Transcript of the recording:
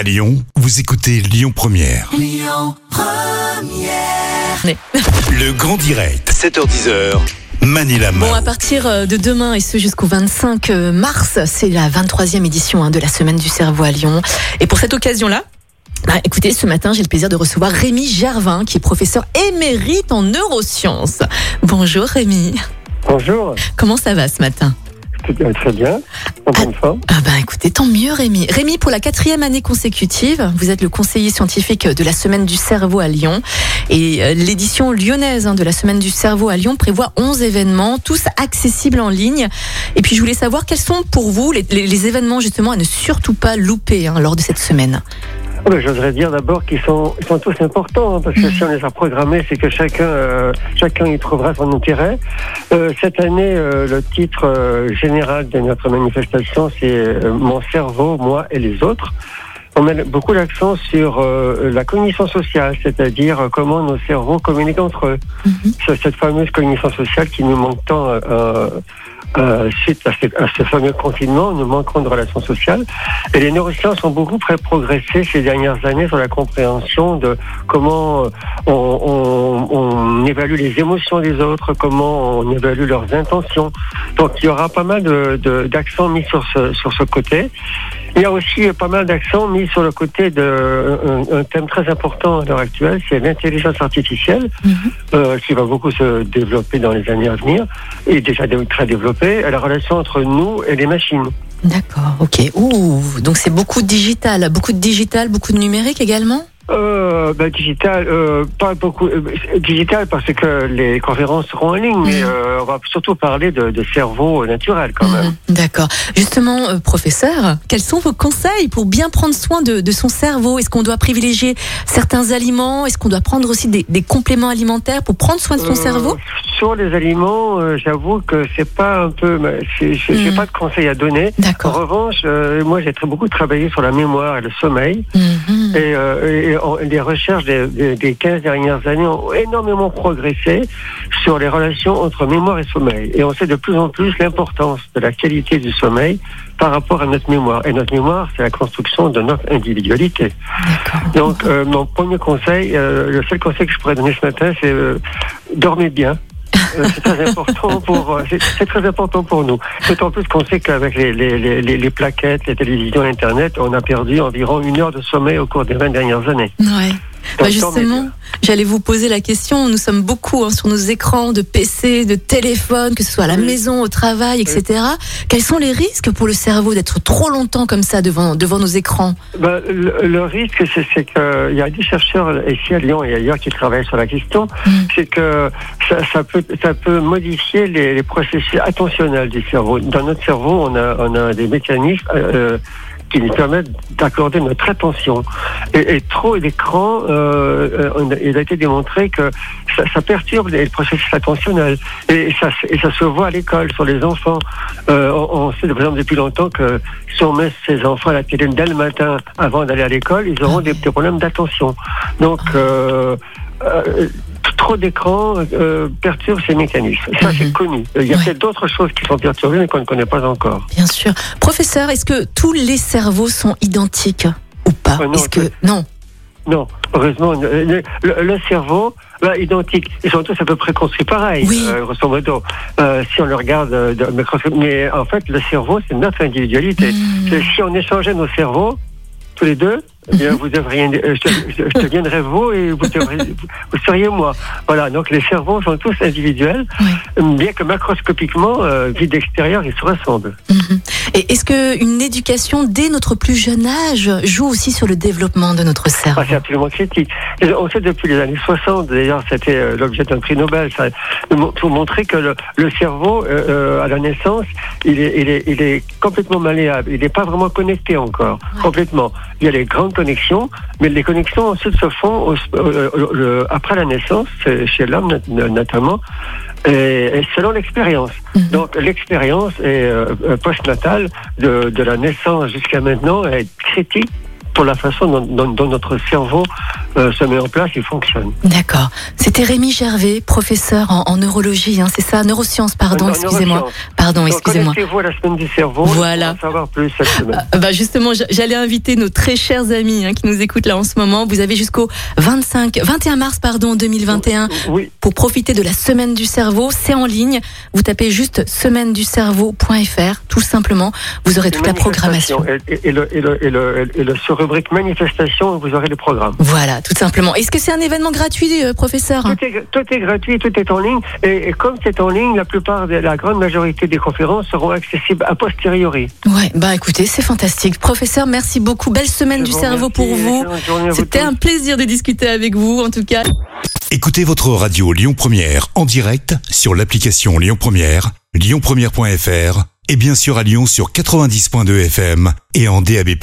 À Lyon, vous écoutez Lyon Première. Le grand direct, 7h10h. Manila Bon, à partir euh, de demain et ce jusqu'au 25 mars, c'est la 23e édition hein, de la Semaine du cerveau à Lyon. Et pour cette occasion-là, bah, écoutez, ce matin, j'ai le plaisir de recevoir Rémi Gervin, qui est professeur émérite en neurosciences. Bonjour Rémi. Bonjour, Comment ça va ce matin? Très bien, en bonne forme. Ah bah écoutez, tant mieux Rémi. Rémi, pour la quatrième année consécutive, vous êtes le conseiller scientifique de la Semaine du cerveau à Lyon. Et euh, l'édition lyonnaise hein, de la Semaine du cerveau à Lyon prévoit 11 événements, tous accessibles en ligne. Et puis je voulais savoir quels sont pour vous les événements justement à ne surtout pas louper hein, lors de cette semaine. Ah ben, J'oserais dire d'abord qu'ils sont, ils sont tous importants, hein, parce que si on les a programmés, c'est que chacun, euh, chacun y trouvera son intérêt. Euh, cette année, euh, le titre euh, général de notre manifestation, c'est euh, Mon cerveau, moi et les autres. On met beaucoup l'accent sur euh, la cognition sociale, c'est-à-dire comment nos cerveaux communiquent entre eux. C'est cette fameuse cognition sociale qui nous manque tant euh, suite à ce, à ce fameux confinement, nous manquons de relations sociales. Et les neurosciences ont beaucoup progressé ces dernières années sur la compréhension de comment euh, on, on- on évalue les émotions des autres, comment on évalue leurs intentions. Donc il y aura pas mal de- de- d'accents mis sur ce, sur ce côté. Il y a aussi pas mal d'accents mis sur le côté de un, un thème très important à l'heure actuelle, c'est l'intelligence artificielle, Mhm. euh, qui va beaucoup se développer dans les années à venir, et déjà dé- très développée, la relation entre nous et les machines. D'accord, ok. Ouh, donc c'est beaucoup de digital, beaucoup de digital, beaucoup de numérique également? Euh, ben, digital, euh, pas beaucoup. euh, digital parce que les conférences seront en ligne, mais on va surtout parler de, de cerveau naturel quand même. Mhm, D'accord. Justement, professeur, quels sont vos conseils pour bien prendre soin de, de son cerveau? Est-ce qu'on doit privilégier certains aliments? Est-ce qu'on doit prendre aussi des, des compléments alimentaires pour prendre soin de son cerveau? Sur les aliments, j'avoue que c'est pas un peu. J'ai Mhm. pas de conseils à donner. En revanche, moi j'ai très beaucoup travaillé sur la mémoire et le sommeil. Mhm. Et, et on- les recherches des, des- des 15 dernières années ont énormément progressé sur les relations entre mémoire et sommeil. Et on sait de plus en plus l'importance de la qualité du sommeil par rapport à notre mémoire. Et notre mémoire, c'est la construction de notre individualité. Donc, euh, mon premier conseil, euh, le seul conseil que je pourrais donner ce matin, c'est euh, dormez bien. Euh, c'est très important pour euh, c'est très important pour nous. D'autant plus qu'on sait qu'avec les, plaquettes, les télévisions, Internet, on a perdu environ une heure de sommeil au cours des 20 dernières années. Ouais. Bah, justement, j'allais vous poser la question. Nous sommes beaucoup hein, sur nos écrans de PC, de téléphone, que ce soit à la Oui. maison, au travail, etc. Quels sont les risques pour le cerveau d'être trop longtemps comme ça devant, devant nos écrans? Ben, le, le risque, c'est qu'il y a des chercheurs ici à Lyon et ailleurs qui travaillent sur la question, Mm. c'est que ça, ça peut, ça peut modifier les, les processus attentionnels du cerveau. Dans notre cerveau, on a, on a des mécanismes euh, qui nous permettent d'accorder notre attention. Et, et trop d'écrans, euh, euh, il a été démontré que ça, ça perturbe les processus attentionnels. Et ça, se- et ça se voit à l'école, sur les enfants. Euh, on, on sait, par exemple, depuis longtemps que si on met ses enfants à la télé dès le matin avant d'aller à l'école, ils auront des, des problèmes d'attention. Donc, euh, euh, trop d'écran euh, perturbe ces mécanismes. Ça, c'est Mhm. connu. Il y a Ouais. peut-être d'autres choses qui sont perturbées, mais qu'on ne connaît pas encore. Bien sûr. Professeur, est-ce que tous les cerveaux sont identiques ou pas Euh, non, que non Non, heureusement, le, cerveau, là, identique, ils sont tous à peu près construits pareil, Oui. euh, grosso modo, euh, si on le regarde euh. Mais en fait, le cerveau, c'est notre individualité. Hmm. Si on échangeait nos cerveaux, tous les deux, eh bien, vous devriez, euh, je, je- je deviendrais vous et vous, devriez- vous- vous seriez moi. Voilà, donc les cerveaux sont tous individuels, bien que macroscopiquement, euh, d'extérieur, ils se ressemblent. Mhm. Et est-ce que une éducation dès notre plus jeune âge joue aussi sur le développement de notre cerveau? Ah, c'est absolument critique. On sait depuis les années 60, d'ailleurs, c'était euh, l'objet d'un prix Nobel, ça, pour montrer que le, le cerveau, euh, à la naissance, il est, il, est, il est complètement malléable. Il n'est pas vraiment connecté encore, complètement. Il y a les grandes connexions, mais les connexions ensuite se font au- euh, euh, après la naissance, chez l'homme not- notamment, et, et selon l'expérience. Mhm. Donc l'expérience euh, euh, postnatale de, de la naissance jusqu'à maintenant est critique pour la façon dont, dont- dont notre cerveau euh, se met en place et fonctionne. D'accord. C'était Rémi Gervais, professeur en, en neurologie, hein, c'est ça Neurosciences, pardon, excusez-moi. Pardon, excusez-moi. Connectez-vous à la semaine du cerveau. Voilà. Pour en savoir plus cette semaine. Euh, Bah justement, j'allais inviter nos très chers amis hein, qui nous écoutent là en ce moment. Vous avez jusqu'au 25, 21 mars pardon 2021 Oui. pour profiter de la semaine du cerveau. C'est en ligne. Vous tapez juste semaine du cerveau.fr tout simplement. Vous aurez toute la programmation. Et, et- et le, et le, et le, et le- sur rubrique manifestation, vous aurez le programme. Voilà, tout simplement. Est-ce que c'est un événement gratuit, euh, professeur Tout est, tout est gratuit, tout est en ligne. Et, et comme c'est en ligne, la plupart, de, la grande majorité des conférences seront accessibles a posteriori. Ouais, bah écoutez, c'est fantastique. Professeur, merci beaucoup. Belle semaine Je du cerveau remercie. pour vous. C'était un plaisir de discuter avec vous, en tout cas. Écoutez votre radio Lyon Première en direct sur l'application Lyon Première, lyonpremière.fr et bien sûr à Lyon sur 90.2 FM et en DAB+.